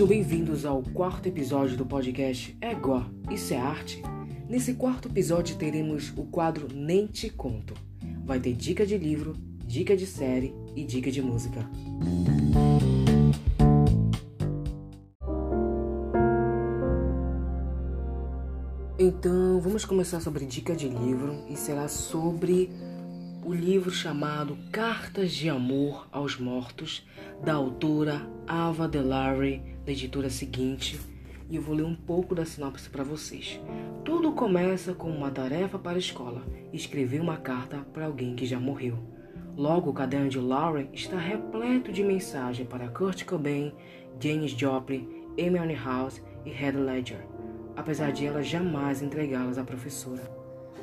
Sejam bem-vindos ao quarto episódio do podcast Égua, Isso é Arte. Nesse quarto episódio teremos o quadro Nem Te Conto. Vai ter dica de livro, dica de série e dica de música. Então, vamos começar sobre dica de livro e será sobre o livro chamado Cartas de Amor aos Mortos, da autora Ava DeLaury, da editora seguinte, e eu vou ler um pouco da sinopse para vocês. Tudo começa com uma tarefa para a escola: escrever uma carta para alguém que já morreu. Logo, o caderno de Lauren está repleto de mensagens para Kurt Cobain, Janis Joplin, Amy Winehouse e Heath Ledger apesar de ela jamais entregá-las à professora.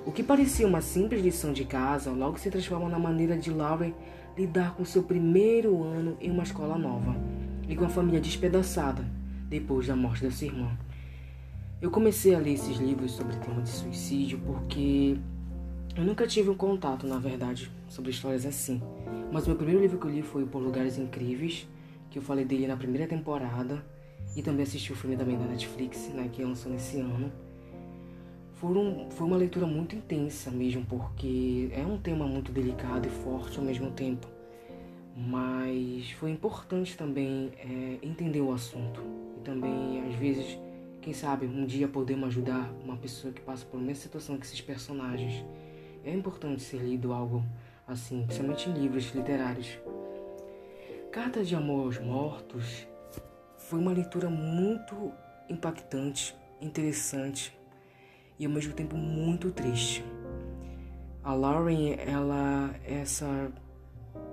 O que parecia uma simples lição de casa logo se transforma na maneira de Lauren lidar com seu primeiro ano em uma escola nova e com a família despedaçada depois da morte da sua irmã. Eu comecei a ler esses livros sobre o tema de suicídio porque eu nunca tive um contato, na verdade, sobre histórias assim. Mas meu primeiro livro que eu li foi Por Lugares Incríveis, que eu falei dele na primeira temporada e também assisti o filme também da Netflix, né, que lançou nesse ano. Foram, foi uma leitura muito intensa mesmo, porque é um tema muito delicado e forte ao mesmo tempo. Mas foi importante também é, entender o assunto. E também, às vezes, quem sabe, um dia podemos ajudar uma pessoa que passa por mesma situação que esses personagens. É importante ser lido algo assim, principalmente em livros literários. Carta de Amor aos Mortos foi uma leitura muito impactante, interessante e ao mesmo tempo muito triste. A Lauren, ela é essa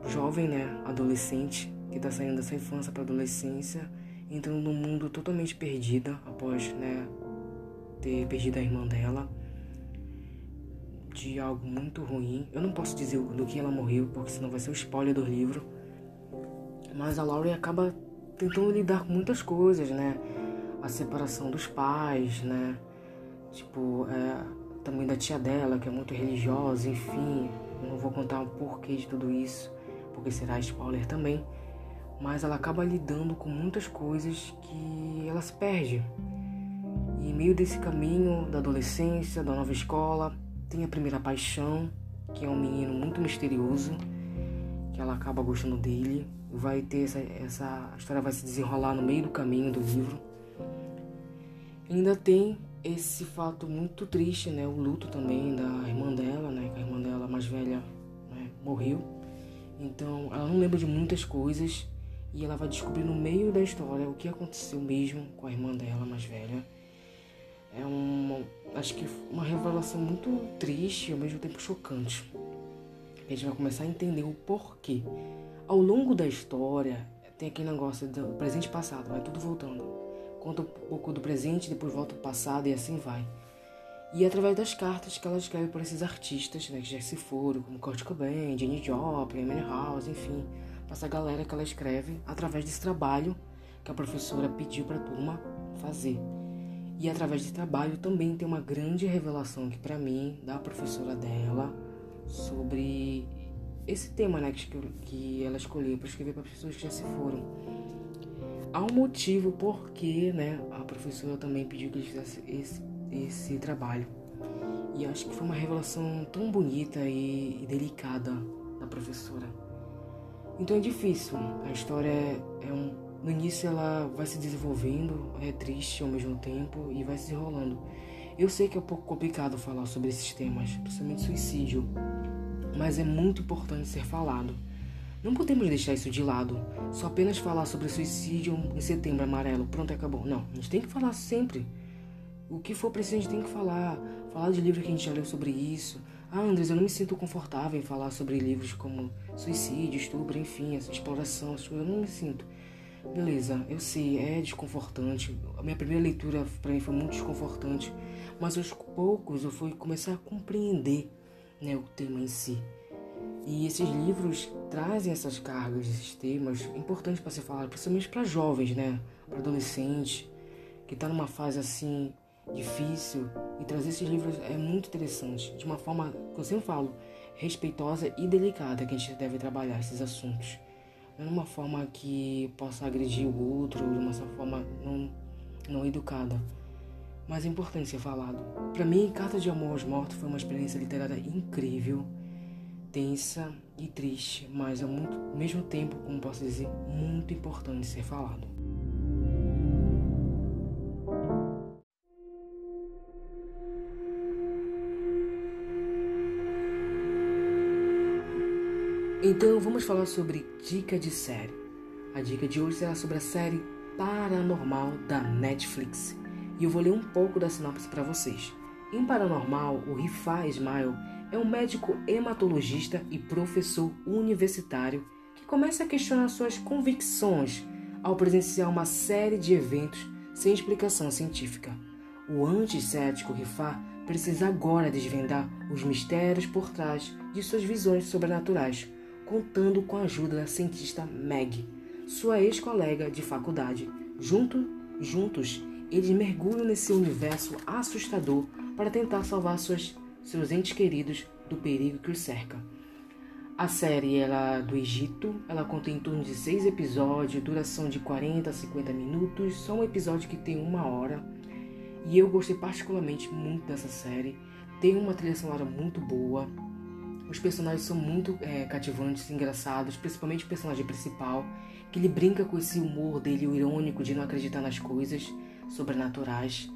jovem, né, adolescente que está saindo dessa infância para adolescência, entrando num mundo totalmente perdida após, né, ter perdido a irmã dela de algo muito ruim. Eu não posso dizer do que ela morreu, porque senão vai ser o spoiler do livro. Mas a Lauren acaba tentando lidar com muitas coisas, né? A separação dos pais, né? Tipo, é, também da tia dela, que é muito religiosa, enfim. Não vou contar o porquê de tudo isso, porque será spoiler também. Mas ela acaba lidando com muitas coisas que ela se perde. E em meio desse caminho da adolescência, da nova escola, tem a primeira paixão, que é um menino muito misterioso, que ela acaba gostando dele vai ter essa, essa história vai se desenrolar no meio do caminho do livro. Ainda tem esse fato muito triste, né? O luto também da irmã dela, né? Que a irmã dela mais velha né? morreu. Então ela não lembra de muitas coisas e ela vai descobrir no meio da história o que aconteceu mesmo com a irmã dela mais velha. É uma, acho que uma revelação muito triste e ao mesmo tempo chocante. A gente vai começar a entender o porquê ao longo da história, tem aquele negócio do presente e passado, vai tudo voltando. Conta um pouco do presente, depois volta o passado e assim vai. E é através das cartas que ela escreve para esses artistas, né, que já se foram, como Kurt Cobain, Jenny Joplin, Manny House, enfim, para essa galera que ela escreve através desse trabalho que a professora pediu para a turma fazer. E através desse trabalho também tem uma grande revelação que para mim da professora dela sobre esse tema né, que, que ela escolheu para escrever para pessoas que já se foram. Há um motivo por que né, a professora também pediu que ele fizesse esse, esse trabalho. E acho que foi uma revelação tão bonita e, e delicada da professora. Então é difícil. A história é, é um. No início ela vai se desenvolvendo, é triste ao mesmo tempo e vai se desenrolando. Eu sei que é um pouco complicado falar sobre esses temas, principalmente suicídio, mas é muito importante ser falado. Não podemos deixar isso de lado, só apenas falar sobre suicídio em setembro amarelo, pronto, acabou. Não, a gente tem que falar sempre. O que for preciso a gente tem que falar. Falar de livros que a gente já leu sobre isso. Ah, Andres, eu não me sinto confortável em falar sobre livros como suicídio, estupro, enfim, essa exploração, eu não me sinto. Beleza, eu sei, é desconfortante. A minha primeira leitura para mim foi muito desconfortante, mas aos poucos eu fui começar a compreender né, o tema em si. E esses livros trazem essas cargas, esses temas importantes para ser falado, principalmente para jovens, né, para adolescentes, que está numa fase assim difícil. E trazer esses livros é muito interessante, de uma forma que eu sempre falo, respeitosa e delicada que a gente deve trabalhar esses assuntos. não de uma forma que possa agredir o outro, de uma forma não, não educada. Mas é importante ser falado. Para mim, Carta de Amor aos Mortos foi uma experiência literária incrível, tensa e triste, mas ao mesmo tempo, como posso dizer, muito importante ser falado. Então vamos falar sobre dica de série. A dica de hoje será sobre a série Paranormal da Netflix. E eu vou ler um pouco da sinopse para vocês. Em Paranormal, o Rifa Ismail é um médico hematologista e professor universitário que começa a questionar suas convicções ao presenciar uma série de eventos sem explicação científica. O anticético Rifá precisa agora desvendar os mistérios por trás de suas visões sobrenaturais contando com a ajuda da cientista Meg, sua ex-colega de faculdade. Junto, juntos, eles mergulham nesse universo assustador para tentar salvar suas, seus entes queridos do perigo que os cerca. A série ela, do Egito, ela contém em torno de seis episódios, duração de 40 a 50 minutos, só um episódio que tem uma hora. E eu gostei particularmente muito dessa série. Tem uma trilha sonora muito boa, os personagens são muito é, cativantes, engraçados, principalmente o personagem principal, que ele brinca com esse humor dele, o irônico de não acreditar nas coisas sobrenaturais.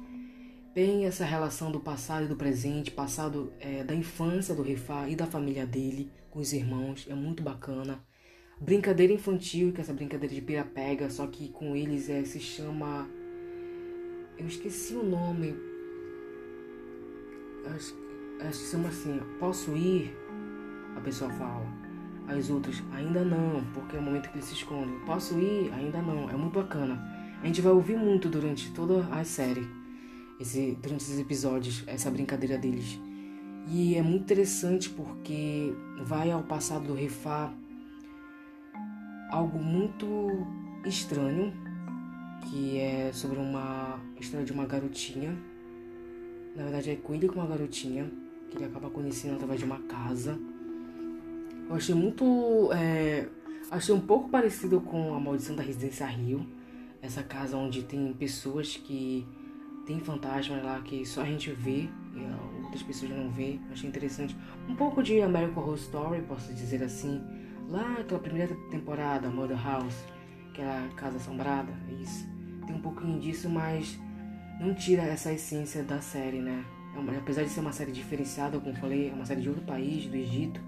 Tem essa relação do passado e do presente, passado é, da infância do Rifá e da família dele com os irmãos, é muito bacana. Brincadeira infantil, que é essa brincadeira de pira-pega, só que com eles é, se chama. Eu esqueci o nome. Acho, acho que se chama assim: Posso ir? A pessoa fala. As outras, ainda não, porque é o momento que eles se escondem. Posso ir? Ainda não. É muito bacana. A gente vai ouvir muito durante toda a série, esse, durante esses episódios, essa brincadeira deles. E é muito interessante porque vai ao passado do Refá algo muito estranho, que é sobre uma história de uma garotinha. Na verdade é coelho com uma garotinha, que ele acaba conhecendo através de uma casa. Eu achei muito. É, achei um pouco parecido com a Maldição da Residência Rio. Essa casa onde tem pessoas que. Tem fantasmas lá que só a gente vê e outras pessoas não vê. Achei interessante. Um pouco de American Horror Story, posso dizer assim. Lá aquela primeira temporada, Mother House, aquela casa assombrada, é isso. Tem um pouquinho disso, mas não tira essa essência da série, né? É apesar de ser uma série diferenciada, como falei, é uma série de outro país, do Egito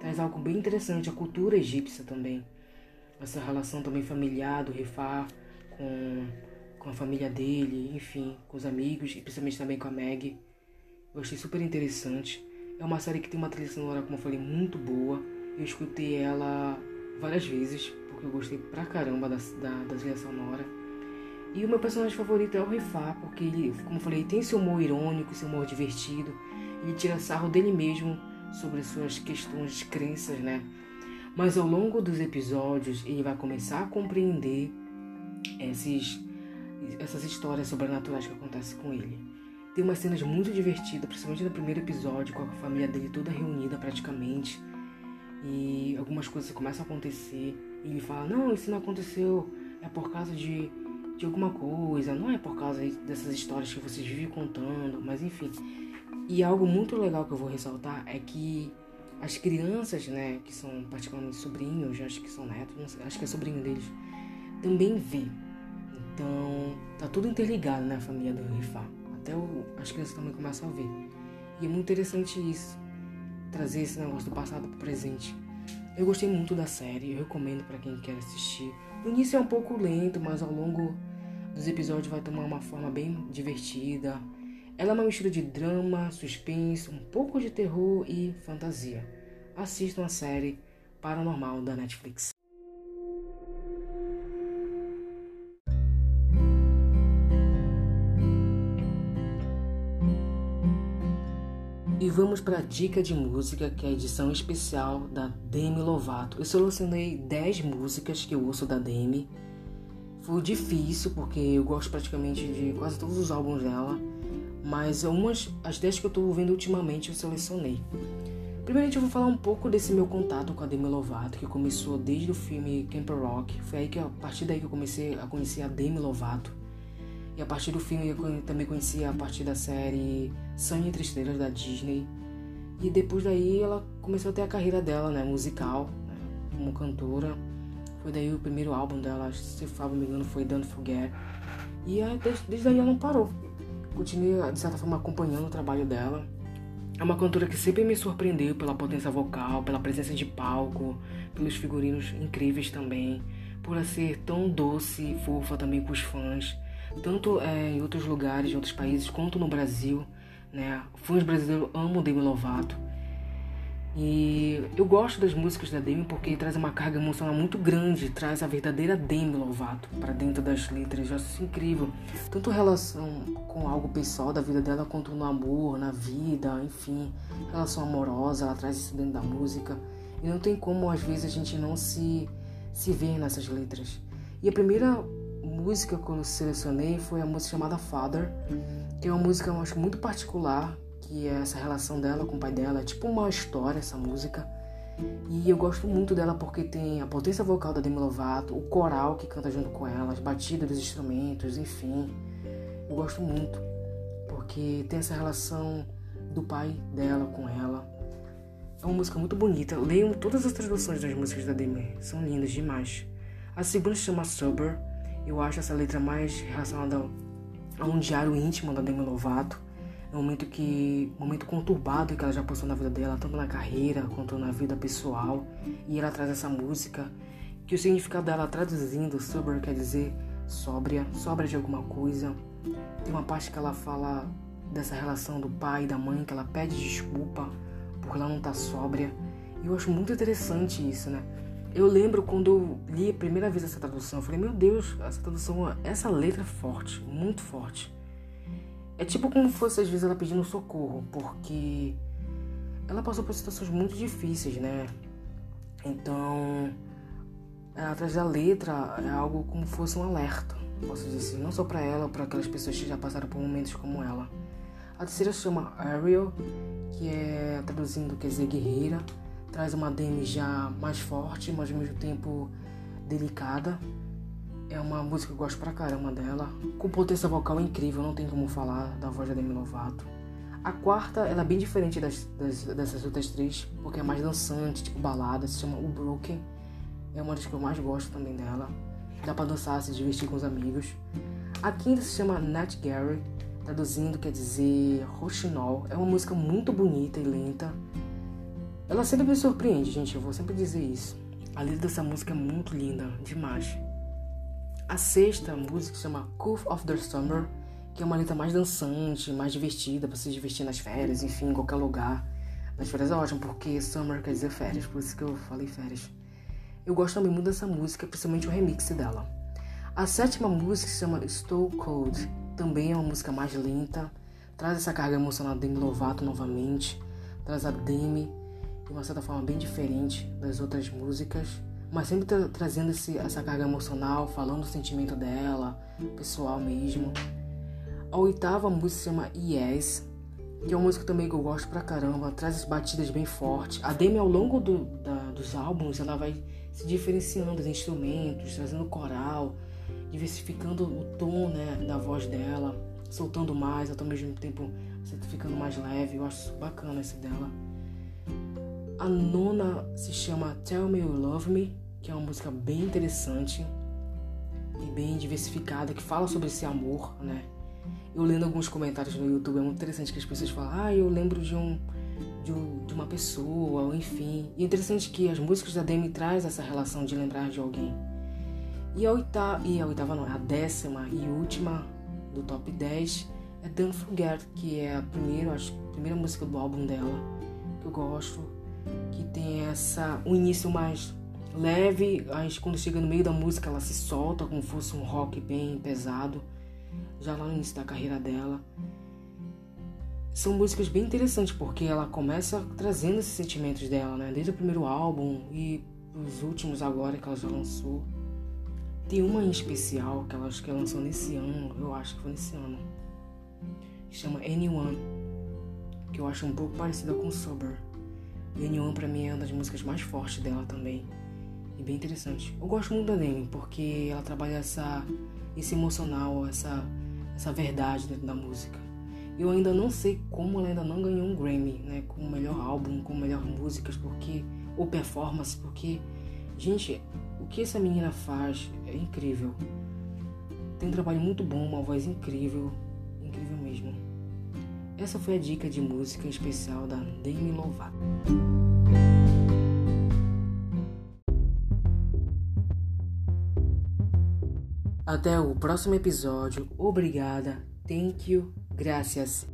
traz algo bem interessante, a cultura egípcia também. Essa relação também familiar do Rifá com, com a família dele, enfim, com os amigos e principalmente também com a Meg. Eu achei super interessante. É uma série que tem uma trilha sonora, como eu falei, muito boa. Eu escutei ela várias vezes, porque eu gostei pra caramba da, da, da trilha sonora. E o meu personagem favorito é o Rifá, porque ele, como eu falei, tem seu humor irônico, seu humor divertido. Ele tira sarro dele mesmo sobre suas questões de crenças, né? Mas ao longo dos episódios ele vai começar a compreender esses, essas histórias sobrenaturais que acontecem com ele. Tem umas cenas muito divertidas, principalmente no primeiro episódio, com a família dele toda reunida praticamente. E algumas coisas começam a acontecer. E ele fala: Não, isso não aconteceu, é por causa de, de alguma coisa, não é por causa dessas histórias que vocês vivem contando, mas enfim. E algo muito legal que eu vou ressaltar é que as crianças, né, que são particularmente sobrinhos, acho que são netos, sei, acho que é sobrinho deles, também vê. Então, tá tudo interligado, né, a família do Rifá. Até o, as crianças também começam a ver. E é muito interessante isso, trazer esse negócio do passado pro presente. Eu gostei muito da série, eu recomendo para quem quer assistir. No início é um pouco lento, mas ao longo dos episódios vai tomar uma forma bem divertida ela é uma mistura de drama, suspense, um pouco de terror e fantasia. Assistam a série Paranormal da Netflix. Vamos para a dica de música, que é a edição especial da Demi Lovato. Eu selecionei 10 músicas que eu ouço da Demi. Foi difícil, porque eu gosto praticamente de quase todos os álbuns dela mas umas, as 10 que eu estou ouvindo ultimamente eu selecionei. Primeiramente eu vou falar um pouco desse meu contato com a Demi Lovato, que começou desde o filme Camp Rock. Foi aí que a partir daí que eu comecei a conhecer a Demi Lovato. E a partir do filme eu também conheci a partir da série Sonho entre Estrelas da Disney. E depois daí ela começou a ter a carreira dela, né, musical, né, como cantora. Foi daí o primeiro álbum dela, se eu não me engano, foi Don't Forget. E desde, desde aí ela não parou. Continuei, de certa forma, acompanhando o trabalho dela. É uma cantora que sempre me surpreendeu pela potência vocal, pela presença de palco, pelos figurinos incríveis também, por ela ser tão doce e fofa também com os fãs, tanto é, em outros lugares, em outros países, quanto no Brasil. Né? Fãs brasileiros amam Demi Lovato. E eu gosto das músicas da Demi porque traz uma carga emocional muito grande, traz a verdadeira Demi Lovato para dentro das letras. Eu acho isso incrível. Tanto relação com algo pessoal da vida dela, quanto no amor, na vida, enfim, relação amorosa, ela traz isso dentro da música. E não tem como às vezes a gente não se se ver nessas letras. E a primeira música que eu selecionei foi a música chamada Father, é uma música eu acho muito particular que é essa relação dela com o pai dela. É tipo uma história essa música. E eu gosto muito dela porque tem a potência vocal da Demi Lovato, o coral que canta junto com ela, as batidas dos instrumentos, enfim. Eu gosto muito porque tem essa relação do pai dela com ela. É uma música muito bonita. Leiam todas as traduções das músicas da Demi, são lindas demais. A segunda se chama Sober. Eu acho essa letra mais relacionada a um diário íntimo da Demi Lovato. É um momento que momento conturbado que ela já passou na vida dela, tanto na carreira quanto na vida pessoal. E ela traz essa música que o significado dela traduzindo sober quer dizer sóbria, sóbria de alguma coisa. Tem uma parte que ela fala dessa relação do pai e da mãe que ela pede desculpa porque ela não tá sóbria. E eu acho muito interessante isso, né? Eu lembro quando eu li a primeira vez essa tradução, eu falei, meu Deus, essa tradução, essa letra é forte, muito forte. É tipo como fosse às vezes ela pedindo socorro, porque ela passou por situações muito difíceis, né? Então, é, atrás da letra é algo como fosse um alerta, posso dizer assim, não só para ela, para aquelas pessoas que já passaram por momentos como ela. A terceira chama Ariel, que é traduzindo quer dizer guerreira, traz uma Demi já mais forte, mas ao mesmo tempo delicada. É uma música que eu gosto pra caramba dela. Com potência vocal incrível, não tem como falar da voz da Demi Lovato. A quarta, ela é bem diferente das, das, dessas outras três, porque é mais dançante, tipo balada, se chama O Broken. É uma das que eu mais gosto também dela. Dá pra dançar, se divertir com os amigos. A quinta se chama Nat Gary, traduzindo quer dizer roxinol. É uma música muito bonita e lenta. Ela sempre me surpreende, gente, eu vou sempre dizer isso. A letra dessa música é muito linda, demais. A sexta música se chama Cove of the Summer, que é uma letra mais dançante, mais divertida, para se divertir nas férias, enfim, em qualquer lugar. Nas férias é ótimo, porque summer quer dizer férias, por isso que eu falei férias. Eu gosto também muito dessa música, principalmente o remix dela. A sétima música se chama Stone Cold, também é uma música mais lenta, traz essa carga emocional da Demi Lovato novamente, traz a Demi de uma certa forma bem diferente das outras músicas mas sempre tra trazendo esse, essa carga emocional, falando do sentimento dela, pessoal mesmo. A oitava música se chama Yes, que é uma música também que eu gosto pra caramba, traz as batidas bem fortes. A Demi, ao longo do, da, dos álbuns, ela vai se diferenciando dos instrumentos, trazendo coral, diversificando o tom né, da voz dela, soltando mais, ao mesmo tempo ficando mais leve. Eu acho bacana esse dela. A nona se chama Tell Me You Love Me, que é uma música bem interessante e bem diversificada, que fala sobre esse amor, né? Eu lendo alguns comentários no YouTube, é muito interessante que as pessoas falam, ah, eu lembro de um, de, um, de uma pessoa, enfim. E é interessante que as músicas da Demi traz essa relação de lembrar de alguém. E a oitava, e a oitava não, a décima e última do top 10 é Don't Forget, que é a primeira, acho, a primeira música do álbum dela, que eu gosto que tem essa um início mais leve, aí quando chega no meio da música ela se solta como fosse um rock bem pesado, já lá no início da carreira dela. São músicas bem interessantes porque ela começa trazendo esses sentimentos dela, né? Desde o primeiro álbum e os últimos agora que ela já lançou. Tem uma em especial que ela acho que ela lançou nesse ano, eu acho que foi nesse ano. Que chama Anyone, que eu acho um pouco parecida com Sober Anyone pra mim é uma das músicas mais fortes dela também. E bem interessante. Eu gosto muito da Demi porque ela trabalha essa, esse emocional, essa, essa verdade dentro da música. Eu ainda não sei como ela ainda não ganhou um Grammy, né? Como melhor álbum, como melhor músicas, porque. ou performance, porque. Gente, o que essa menina faz é incrível. Tem um trabalho muito bom, uma voz incrível, incrível mesmo. Essa foi a dica de música especial da Demi Lovato. Até o próximo episódio. Obrigada. Thank you. Gracias.